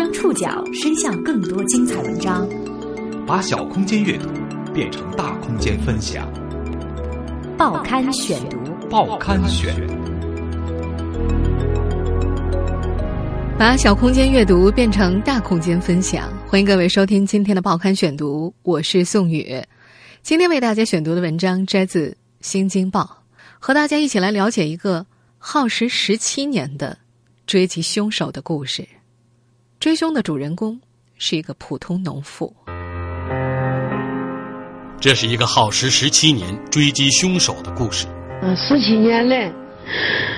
将触角伸向更多精彩文章，把小空间阅读变成大空间分享。报刊选读，报刊选，把小空间阅读变成大空间分享。欢迎各位收听今天的报刊选读，我是宋宇。今天为大家选读的文章摘自《新京报》，和大家一起来了解一个耗时十七年的追击凶手的故事。追凶的主人公是一个普通农妇。这是一个耗时十七年追击凶手的故事。嗯，十七年来，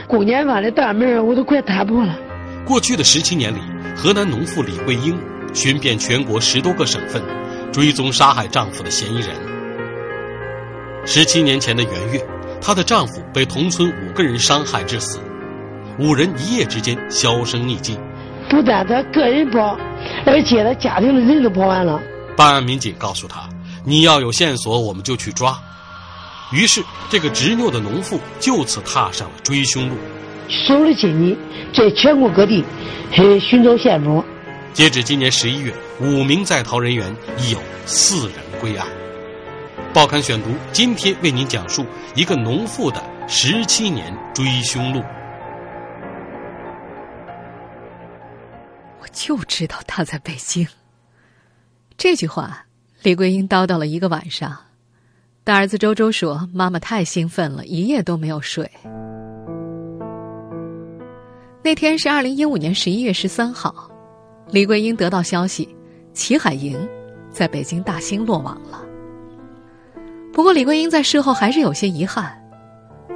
公检法的大门我都快踏破了。过去的十七年里，河南农妇李桂英寻遍全国十多个省份，追踪杀害丈夫的嫌疑人。十七年前的元月，她的丈夫被同村五个人伤害致死，五人一夜之间销声匿迹。不但他个人跑，而且他家庭的人都跑完了。办案民警告诉他：“你要有线索，我们就去抓。”于是，这个执拗的农妇就此踏上了追凶路，手里紧紧，在全国各地寻找线索。截止今年十一月，五名在逃人员已有四人归案。报刊选读今天为您讲述一个农妇的十七年追凶路。我就知道他在北京。这句话，李桂英叨叨了一个晚上。大儿子周周说：“妈妈太兴奋了，一夜都没有睡。”那天是二零一五年十一月十三号，李桂英得到消息，齐海营在北京大兴落网了。不过，李桂英在事后还是有些遗憾：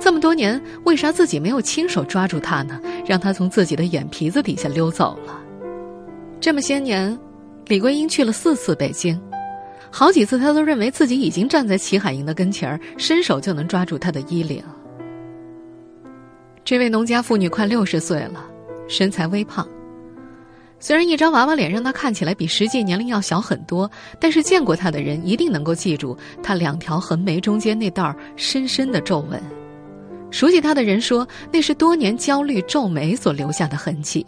这么多年，为啥自己没有亲手抓住他呢？让他从自己的眼皮子底下溜走了。这么些年，李桂英去了四次北京，好几次她都认为自己已经站在齐海营的跟前儿，伸手就能抓住他的衣领。这位农家妇女快六十岁了，身材微胖。虽然一张娃娃脸让她看起来比实际年龄要小很多，但是见过她的人一定能够记住她两条横眉中间那道深深的皱纹。熟悉她的人说，那是多年焦虑皱眉所留下的痕迹。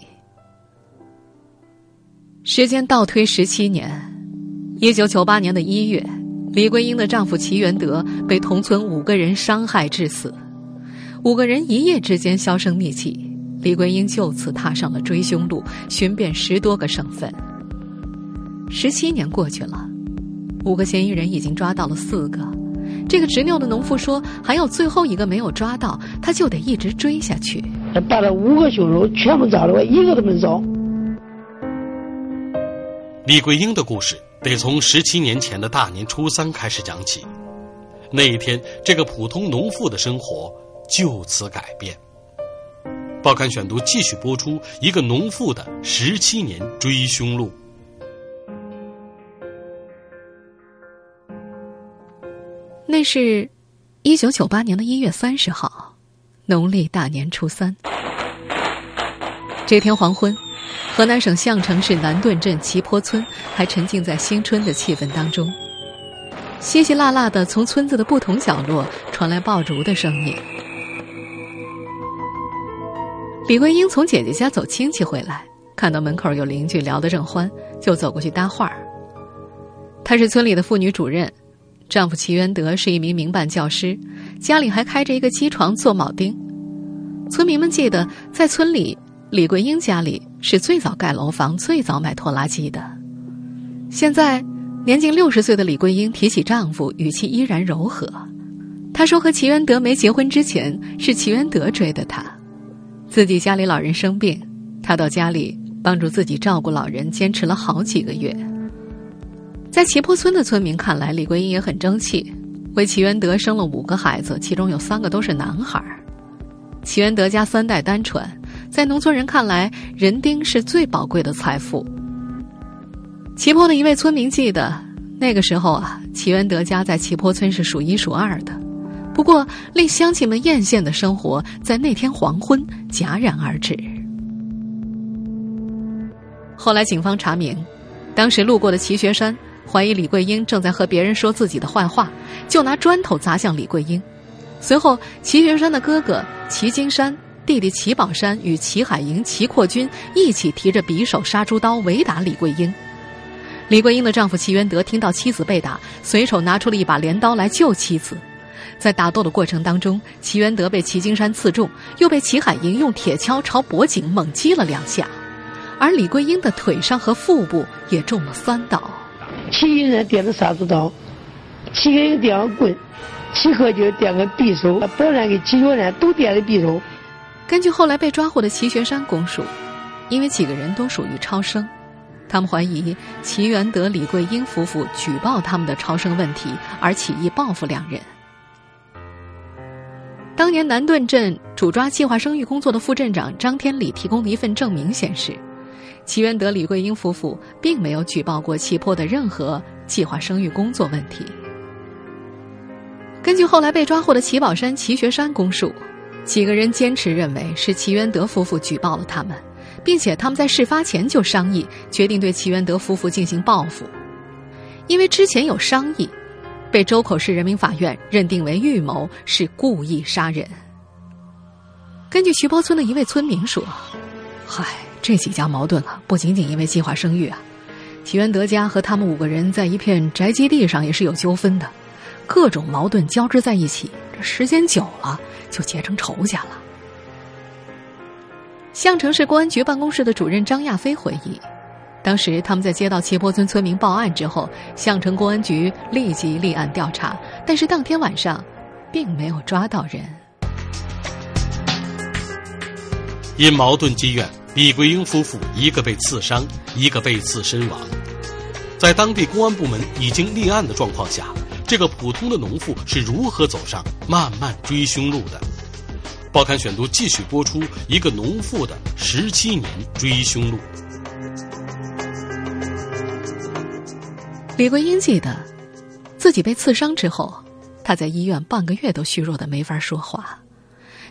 时间倒推十七年，一九九八年的一月，李桂英的丈夫齐元德被同村五个人伤害致死，五个人一夜之间销声匿迹，李桂英就此踏上了追凶路，寻遍十多个省份。十七年过去了，五个嫌疑人已经抓到了四个，这个执拗的农妇说还有最后一个没有抓到，他就得一直追下去。把这五个凶手全部找了，我一个都没找。李桂英的故事得从十七年前的大年初三开始讲起。那一天，这个普通农妇的生活就此改变。报刊选读继续播出一个农妇的十七年追凶路。那是，一九九八年的一月三十号，农历大年初三。这天黄昏。河南省项城市南顿镇齐坡村还沉浸在新春的气氛当中，稀稀拉拉的从村子的不同角落传来爆竹的声音。李桂英从姐姐家走亲戚回来，看到门口有邻居聊得正欢，就走过去搭话儿。她是村里的妇女主任，丈夫齐元德是一名民办教师，家里还开着一个机床做铆钉。村民们记得，在村里。李桂英家里是最早盖楼房、最早买拖拉机的。现在，年近六十岁的李桂英提起丈夫，语气依然柔和。她说：“和齐元德没结婚之前，是齐元德追的她。自己家里老人生病，她到家里帮助自己照顾老人，坚持了好几个月。”在齐坡村的村民看来，李桂英也很争气，为齐元德生了五个孩子，其中有三个都是男孩。齐元德家三代单传。在农村人看来，人丁是最宝贵的财富。齐坡的一位村民记得，那个时候啊，齐元德家在齐坡村是数一数二的。不过，令乡亲们艳羡的生活在那天黄昏戛然而止。后来，警方查明，当时路过的齐学山怀疑李桂英正在和别人说自己的坏话，就拿砖头砸向李桂英。随后，齐学山的哥哥齐金山。弟弟齐宝山与齐海营、齐扩军一起提着匕首、杀猪刀围打李桂英。李桂英的丈夫齐元德听到妻子被打，随手拿出了一把镰刀来救妻子。在打斗的过程当中，齐元德被齐金山刺中，又被齐海营用铁锹朝脖颈猛击了两下，而李桂英的腿上和腹部也中了三刀。齐金山点的杀猪刀，齐海营点个棍，齐克军点个匕首，宝山跟齐学山都掂着匕首。根据后来被抓获的齐学山供述，因为几个人都属于超生，他们怀疑齐元德、李桂英夫妇举报他们的超生问题，而起意报复两人。当年南顿镇主抓计划生育工作的副镇长张天礼提供的一份证明显示，齐元德、李桂英夫妇并没有举报过齐坡的任何计划生育工作问题。根据后来被抓获的齐宝山、齐学山供述，几个人坚持认为是齐元德夫妇举报了他们，并且他们在事发前就商议决定对齐元德夫妇进行报复，因为之前有商议。被周口市人民法院认定为预谋，是故意杀人。根据徐坡村的一位村民说：“嗨，这几家矛盾啊，不仅仅因为计划生育啊，齐元德家和他们五个人在一片宅基地上也是有纠纷的，各种矛盾交织在一起，时间久了就结成仇家了。”项城市公安局办公室的主任张亚飞回忆。当时他们在接到齐坡村村民报案之后，项城公安局立即立案调查，但是当天晚上，并没有抓到人。因矛盾积怨，李桂英夫妇一个被刺伤，一个被刺身亡。在当地公安部门已经立案的状况下，这个普通的农妇是如何走上漫漫追凶路的？报刊选读继续播出一个农妇的十七年追凶路。李桂英记得，自己被刺伤之后，她在医院半个月都虚弱的没法说话。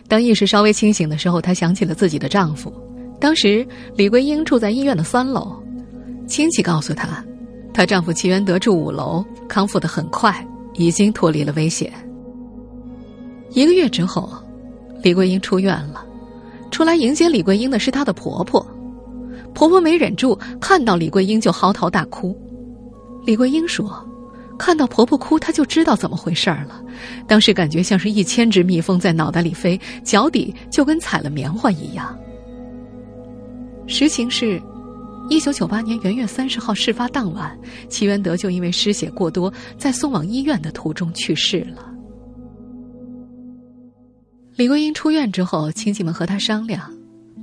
当意识稍微清醒的时候，她想起了自己的丈夫。当时李桂英住在医院的三楼，亲戚告诉她，她丈夫齐元德住五楼，康复的很快，已经脱离了危险。一个月之后，李桂英出院了，出来迎接李桂英的是她的婆婆。婆婆没忍住，看到李桂英就嚎啕大哭。李桂英说：“看到婆婆哭，她就知道怎么回事儿了。当时感觉像是一千只蜜蜂在脑袋里飞，脚底就跟踩了棉花一样。”实情是，一九九八年元月三十号事发当晚，齐元德就因为失血过多，在送往医院的途中去世了。李桂英出院之后，亲戚们和她商量，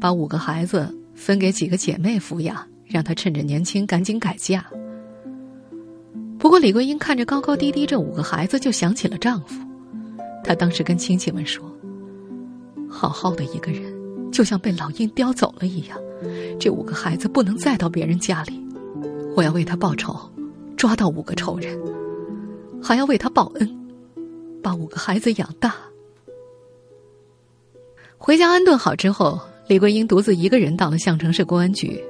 把五个孩子分给几个姐妹抚养，让她趁着年轻赶紧改嫁。不过，李桂英看着高高低低这五个孩子，就想起了丈夫。她当时跟亲戚们说：“好好的一个人，就像被老鹰叼走了一样。这五个孩子不能再到别人家里，我要为他报仇，抓到五个仇人，还要为他报恩，把五个孩子养大。”回家安顿好之后，李桂英独自一个人到了项城市公安局，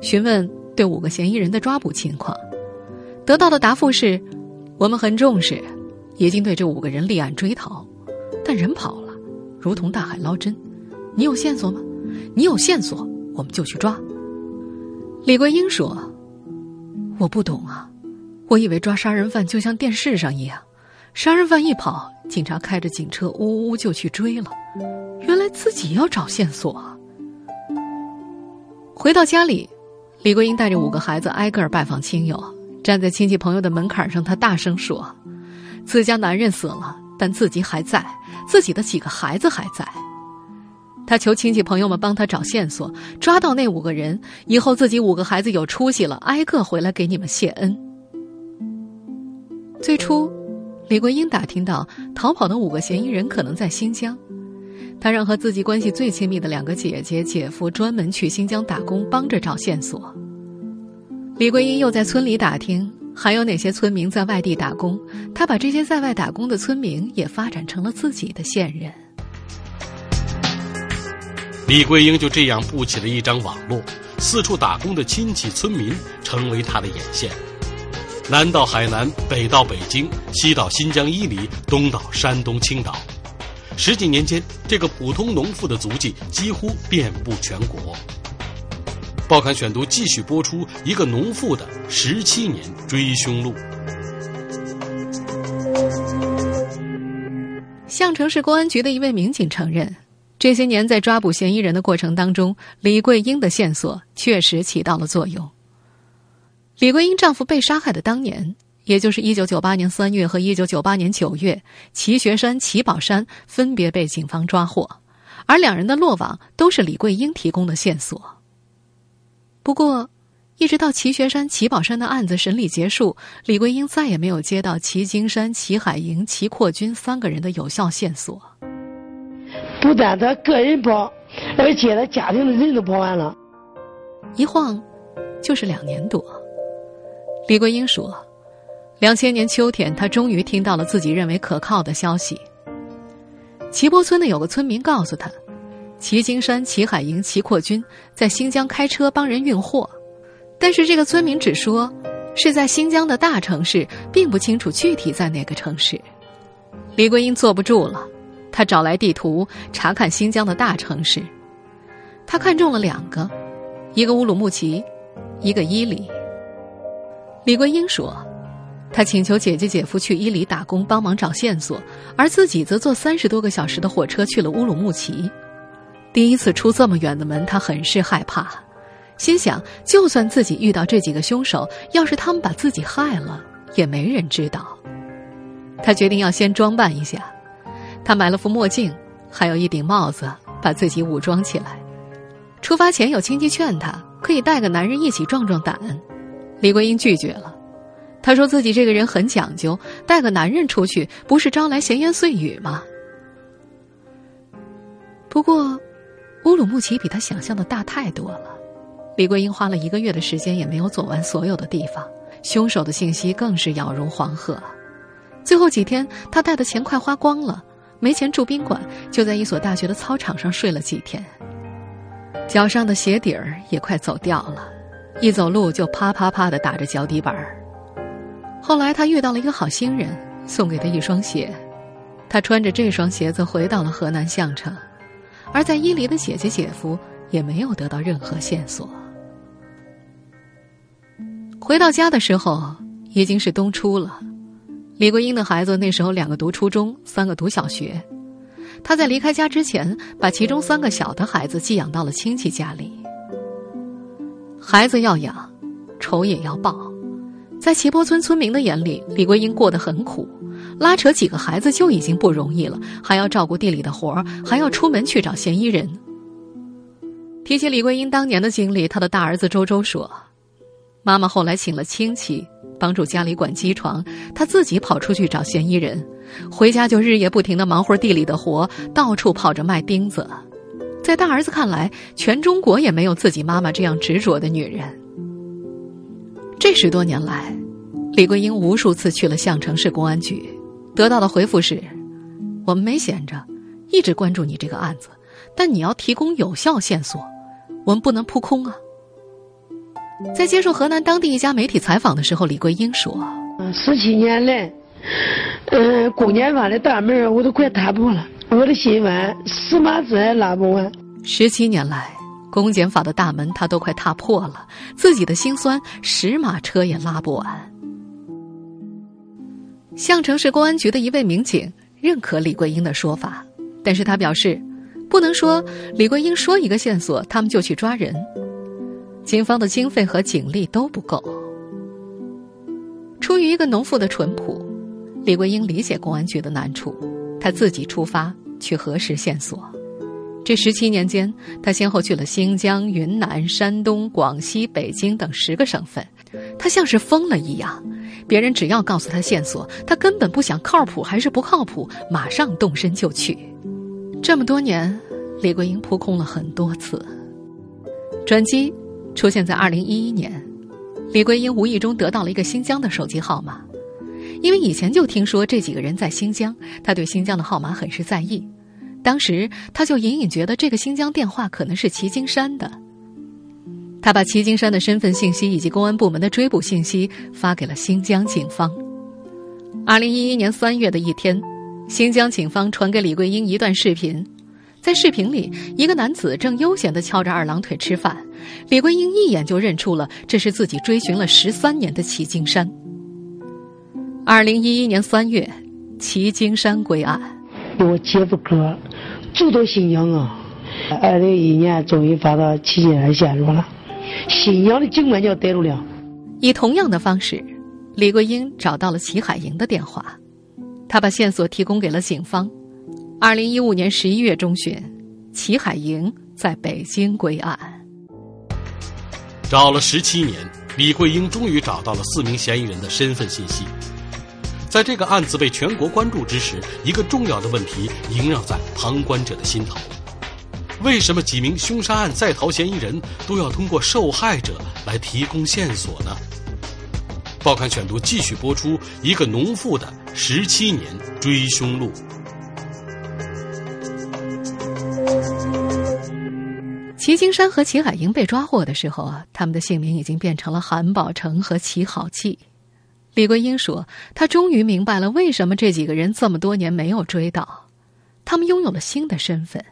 询问对五个嫌疑人的抓捕情况。得到的答复是：我们很重视，已经对这五个人立案追逃，但人跑了，如同大海捞针。你有线索吗？你有线索，我们就去抓。李桂英说：“我不懂啊，我以为抓杀人犯就像电视上一样，杀人犯一跑，警察开着警车呜呜就去追了。原来自己要找线索。”回到家里，李桂英带着五个孩子挨个拜访亲友。站在亲戚朋友的门槛上，她大声说：“自家男人死了，但自己还在，自己的几个孩子还在。”他求亲戚朋友们帮他找线索，抓到那五个人以后，自己五个孩子有出息了，挨个回来给你们谢恩。最初，李桂英打听到逃跑的五个嫌疑人可能在新疆，她让和自己关系最亲密的两个姐姐、姐夫专门去新疆打工，帮着找线索。李桂英又在村里打听还有哪些村民在外地打工，她把这些在外打工的村民也发展成了自己的线人。李桂英就这样布起了一张网络，四处打工的亲戚村民成为她的眼线，南到海南，北到北京，西到新疆伊犁，东到山东青岛，十几年间，这个普通农妇的足迹几乎遍布全国。报刊选读继续播出一个农妇的十七年追凶录。项城市公安局的一位民警承认，这些年在抓捕嫌疑人的过程当中，李桂英的线索确实起到了作用。李桂英丈夫被杀害的当年，也就是一九九八年三月和一九九八年九月，齐学山、齐宝山分别被警方抓获，而两人的落网都是李桂英提供的线索。不过，一直到齐学山、齐宝山的案子审理结束，李桂英再也没有接到齐金山、齐海营、齐扩军三个人的有效线索。不但他个人跑，而且他家庭的人都跑完了，一晃就是两年多。李桂英说：“两千年秋天，她终于听到了自己认为可靠的消息。齐波村的有个村民告诉她，齐金山、齐海营、齐扩军在新疆开车帮人运货，但是这个村民只说是在新疆的大城市，并不清楚具体在哪个城市。”李桂英坐不住了，他找来地图查看新疆的大城市，他看中了两个，一个乌鲁木齐，一个伊犁。李桂英说：“她请求姐姐姐夫去伊犁打工，帮忙找线索，而自己则坐三十多个小时的火车去了乌鲁木齐。第一次出这么远的门，他很是害怕，心想：就算自己遇到这几个凶手，要是他们把自己害了，也没人知道。他决定要先装扮一下，他买了副墨镜，还有一顶帽子，把自己武装起来。出发前，有亲戚劝他可以带个男人一起壮壮胆。”李桂英拒绝了，她说自己这个人很讲究，带个男人出去不是招来闲言碎语吗？不过，乌鲁木齐比她想象的大太多了。李桂英花了一个月的时间也没有走完所有的地方，凶手的信息更是杳如黄鹤。最后几天，她带的钱快花光了，没钱住宾馆，就在一所大学的操场上睡了几天。脚上的鞋底儿也快走掉了。一走路就啪啪啪的打着脚底板儿。后来他遇到了一个好心人，送给他一双鞋，他穿着这双鞋子回到了河南项城，而在伊犁的姐姐姐夫也没有得到任何线索。回到家的时候已经是冬初了，李桂英的孩子那时候两个读初中，三个读小学，她在离开家之前把其中三个小的孩子寄养到了亲戚家里。孩子要养，仇也要报。在齐坡村村民的眼里，李桂英过得很苦，拉扯几个孩子就已经不容易了，还要照顾地里的活儿，还要出门去找嫌疑人。提起李桂英当年的经历，她的大儿子周周说：“妈妈后来请了亲戚帮助家里管机床，他自己跑出去找嫌疑人，回家就日夜不停的忙活地里的活，到处跑着卖钉子。”在大儿子看来，全中国也没有自己妈妈这样执着的女人。这十多年来，李桂英无数次去了项城市公安局，得到的回复是：“我们没闲着，一直关注你这个案子，但你要提供有效线索，我们不能扑空啊。”在接受河南当地一家媒体采访的时候，李桂英说：“十七年来，嗯，公检法的大门我都快踏破了。”我的心弯，死马子还拉不完。十七年来，公检法的大门他都快踏破了，自己的心酸十马车也拉不完。项城市公安局的一位民警认可李桂英的说法，但是他表示，不能说李桂英说一个线索，他们就去抓人。警方的经费和警力都不够。出于一个农妇的淳朴，李桂英理解公安局的难处。她自己出发去核实线索，这十七年间，她先后去了新疆、云南、山东、广西、北京等十个省份。他像是疯了一样，别人只要告诉他线索，他根本不想靠谱还是不靠谱，马上动身就去。这么多年，李桂英扑空了很多次。转机出现在二零一一年，李桂英无意中得到了一个新疆的手机号码。因为以前就听说这几个人在新疆，他对新疆的号码很是在意。当时他就隐隐觉得这个新疆电话可能是齐金山的。他把齐金山的身份信息以及公安部门的追捕信息发给了新疆警方。二零一一年三月的一天，新疆警方传给李桂英一段视频，在视频里，一个男子正悠闲地翘着二郎腿吃饭。李桂英一眼就认出了这是自己追寻了十三年的齐金山。二零一一年三月，齐金山归案。我姐夫哥住到新疆啊，二零一一年终于发到齐金山线索了，新疆的警官就逮住了。以同样的方式，李桂英找到了齐海营的电话，他把线索提供给了警方。二零一五年十一月中旬，齐海营在北京归案。找了十七年，李桂英终于找到了四名嫌疑人的身份信息。在这个案子被全国关注之时，一个重要的问题萦绕在旁观者的心头：为什么几名凶杀案在逃嫌疑人都要通过受害者来提供线索呢？报刊选读继续播出一个农妇的十七年追凶路。齐金山和齐海英被抓获的时候啊，他们的姓名已经变成了韩宝成和齐好记。李桂英说：“她终于明白了为什么这几个人这么多年没有追到，他们拥有了新的身份，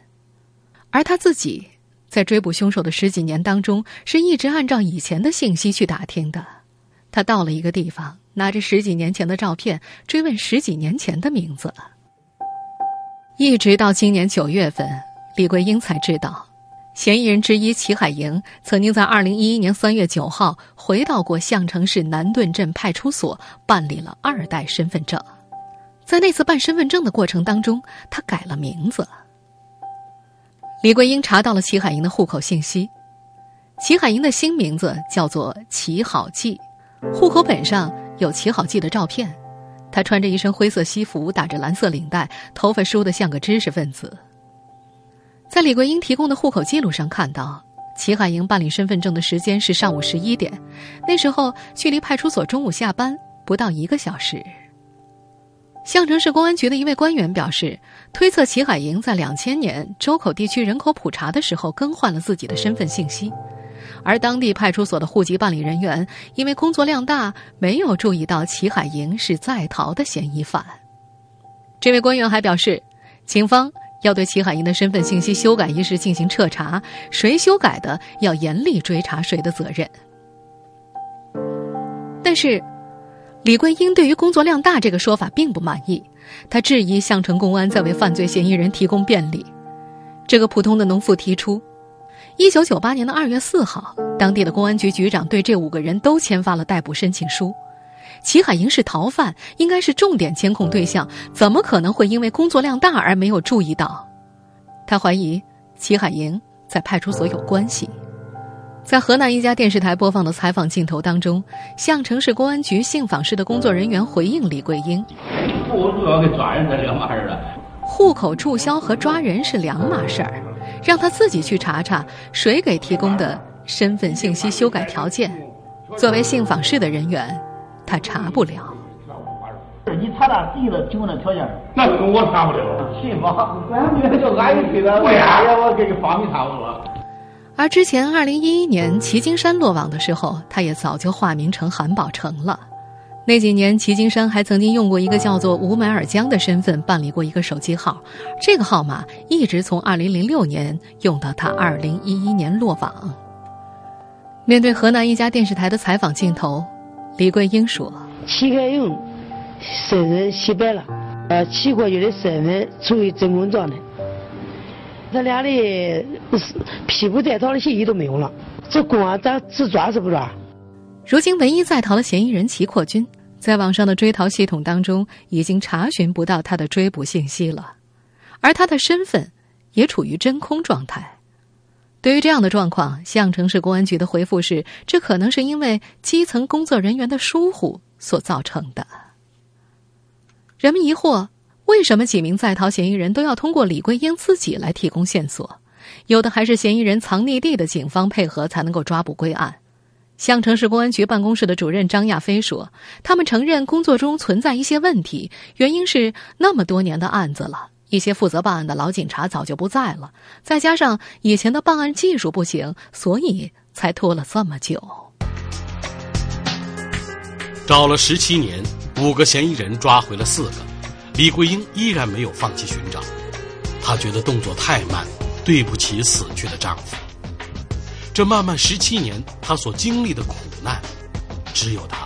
而他自己在追捕凶手的十几年当中，是一直按照以前的信息去打听的。他到了一个地方，拿着十几年前的照片，追问十几年前的名字，一直到今年九月份，李桂英才知道。”嫌疑人之一齐海营曾经在二零一一年三月九号回到过项城市南顿镇派出所办理了二代身份证，在那次办身份证的过程当中，他改了名字。李桂英查到了齐海营的户口信息，齐海营的新名字叫做齐好记，户口本上有齐好记的照片，他穿着一身灰色西服，打着蓝色领带，头发梳得像个知识分子。在李桂英提供的户口记录上看到，齐海营办理身份证的时间是上午十一点，那时候距离派出所中午下班不到一个小时。项城市公安局的一位官员表示，推测齐海营在两千年周口地区人口普查的时候更换了自己的身份信息，而当地派出所的户籍办理人员因为工作量大，没有注意到齐海营是在逃的嫌疑犯。这位官员还表示，警方。要对齐海英的身份信息修改一事进行彻查，谁修改的，要严厉追查谁的责任。但是，李桂英对于工作量大这个说法并不满意，她质疑项城公安在为犯罪嫌疑人提供便利。这个普通的农妇提出，一九九八年的二月四号，当地的公安局局长对这五个人都签发了逮捕申请书。齐海营是逃犯，应该是重点监控对象，怎么可能会因为工作量大而没有注意到？他怀疑齐海营在派出所有关系。在河南一家电视台播放的采访镜头当中，项城市公安局信访室的工作人员回应李桂英：“户口抓人是两码事儿户口注销和抓人是两码事儿，让他自己去查查谁给提供的身份信息修改条件。作为信访室的人员。”他查不了。你查他第一个提供的条件，那跟我查不了。信访，俺女的就俺一推的，对呀，我给你放你查不了。而之前，二零一一年齐金山落网的时候，他也早就化名成韩宝成了。那几年，齐金山还曾经用过一个叫做吴买尔江的身份办理过一个手机号，这个号码一直从二零零六年用到他二零一一年落网。面对河南一家电视台的采访镜头。李桂英说：“齐开营身份洗白了，呃，齐国军的身份处于真空状态，他俩的批捕在逃的信息都没有了。这公安咱只抓是不抓？如今唯一在逃的嫌疑人齐扩军，在网上的追逃系统当中已经查询不到他的追捕信息了，而他的身份也处于真空状态。”对于这样的状况，项城市公安局的回复是：这可能是因为基层工作人员的疏忽所造成的。人们疑惑，为什么几名在逃嫌疑人都要通过李桂英自己来提供线索？有的还是嫌疑人藏匿地的警方配合才能够抓捕归案。项城市公安局办公室的主任张亚飞说：“他们承认工作中存在一些问题，原因是那么多年的案子了。”一些负责办案的老警察早就不在了，再加上以前的办案技术不行，所以才拖了这么久。找了十七年，五个嫌疑人抓回了四个，李桂英依然没有放弃寻找。她觉得动作太慢，对不起死去的丈夫。这漫漫十七年，她所经历的苦难，只有她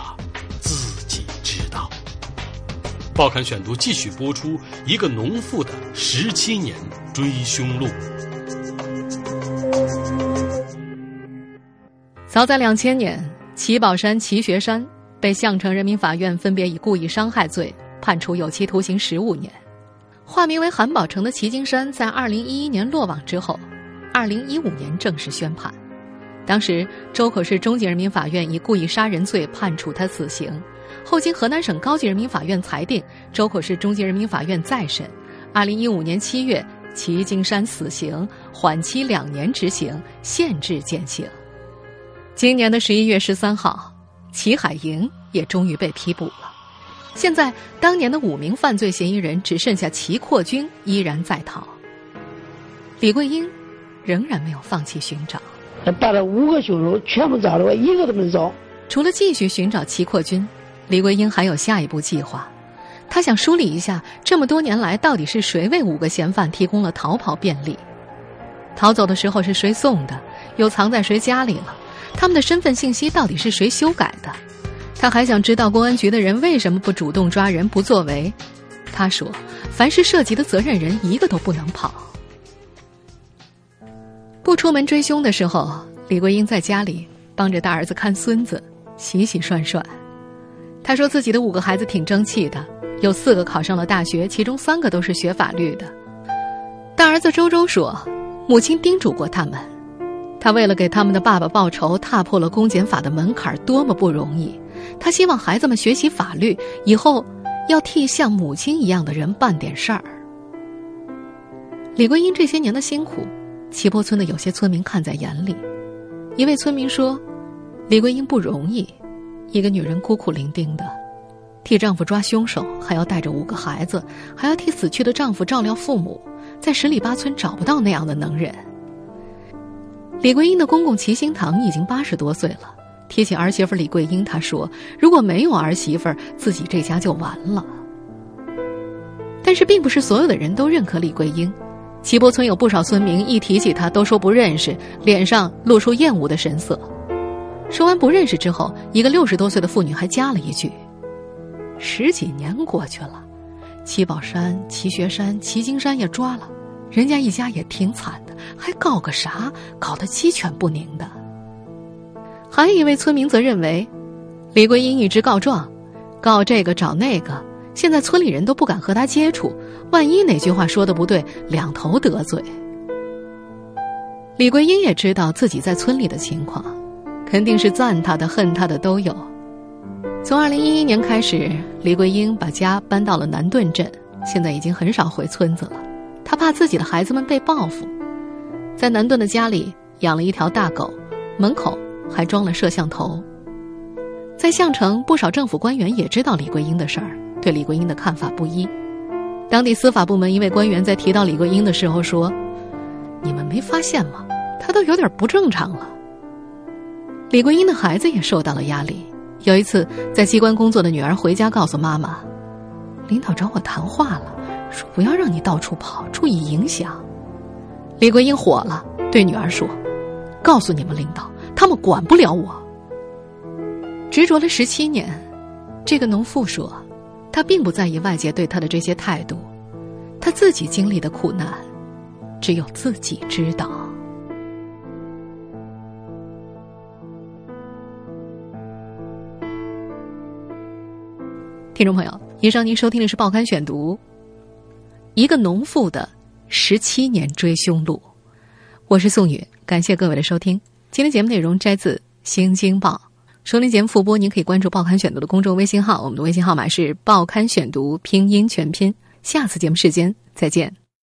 报刊选读继续播出一个农妇的十七年追凶录。早在两千年，齐宝山、齐学山被项城人民法院分别以故意伤害罪判处有期徒刑十五年。化名为韩宝成的齐金山在二零一一年落网之后，二零一五年正式宣判。当时周口市中级人民法院以故意杀人罪判处他死刑，后经河南省高级人民法院裁定，周口市中级人民法院再审。二零一五年七月，齐金山死刑缓期两年执行，限制减刑。今年的十一月十三号，齐海营也终于被批捕了。现在，当年的五名犯罪嫌疑人只剩下齐扩军依然在逃。李桂英仍然没有放弃寻找，把这五个凶手全部找了，我一个都没找。除了继续寻找齐扩军，李桂英还有下一步计划。她想梳理一下这么多年来到底是谁为五个嫌犯提供了逃跑便利，逃走的时候是谁送的，又藏在谁家里了？他们的身份信息到底是谁修改的？他还想知道公安局的人为什么不主动抓人不作为。他说：“凡是涉及的责任人，一个都不能跑。”不出门追凶的时候，李桂英在家里帮着大儿子看孙子，洗洗涮涮。他说自己的五个孩子挺争气的，有四个考上了大学，其中三个都是学法律的。大儿子周周说：“母亲叮嘱过他们，他为了给他们的爸爸报仇，踏破了公检法的门槛，多么不容易。”他希望孩子们学习法律，以后要替像母亲一样的人办点事儿。李桂英这些年的辛苦，齐坡村的有些村民看在眼里。一位村民说：“李桂英不容易，一个女人孤苦伶仃的，替丈夫抓凶手，还要带着五个孩子，还要替死去的丈夫照料父母，在十里八村找不到那样的能人。”李桂英的公公齐兴堂已经八十多岁了。提起儿媳妇李桂英，他说：“如果没有儿媳妇，自己这家就完了。”但是，并不是所有的人都认可李桂英。齐坡村有不少村民一提起她，都说不认识，脸上露出厌恶的神色。说完不认识之后，一个六十多岁的妇女还加了一句：“十几年过去了，齐宝山、齐学山、齐金山也抓了，人家一家也挺惨的，还告个啥？搞得鸡犬不宁的。”还有一位村民则认为，李桂英一直告状，告这个找那个，现在村里人都不敢和他接触，万一哪句话说的不对，两头得罪。李桂英也知道自己在村里的情况，肯定是赞他的、恨他的都有。从二零一一年开始，李桂英把家搬到了南顿镇，现在已经很少回村子了。她怕自己的孩子们被报复，在南顿的家里养了一条大狗，门口。还装了摄像头。在项城，不少政府官员也知道李桂英的事儿，对李桂英的看法不一。当地司法部门一位官员在提到李桂英的时候说：“你们没发现吗？她都有点不正常了。”李桂英的孩子也受到了压力。有一次，在机关工作的女儿回家告诉妈妈：“领导找我谈话了，说不要让你到处跑，注意影响。”李桂英火了，对女儿说：“告诉你们领导。”他们管不了我。执着了十七年，这个农妇说，她并不在意外界对她的这些态度，她自己经历的苦难，只有自己知道。听众朋友，以上您收听的是《报刊选读》，一个农妇的十七年追凶录，我是宋宇，感谢各位的收听。今天节目内容摘自《新京报》，收听节目复播，您可以关注《报刊选读》的公众微信号，我们的微信号码是《报刊选读》拼音全拼。下次节目时间再见。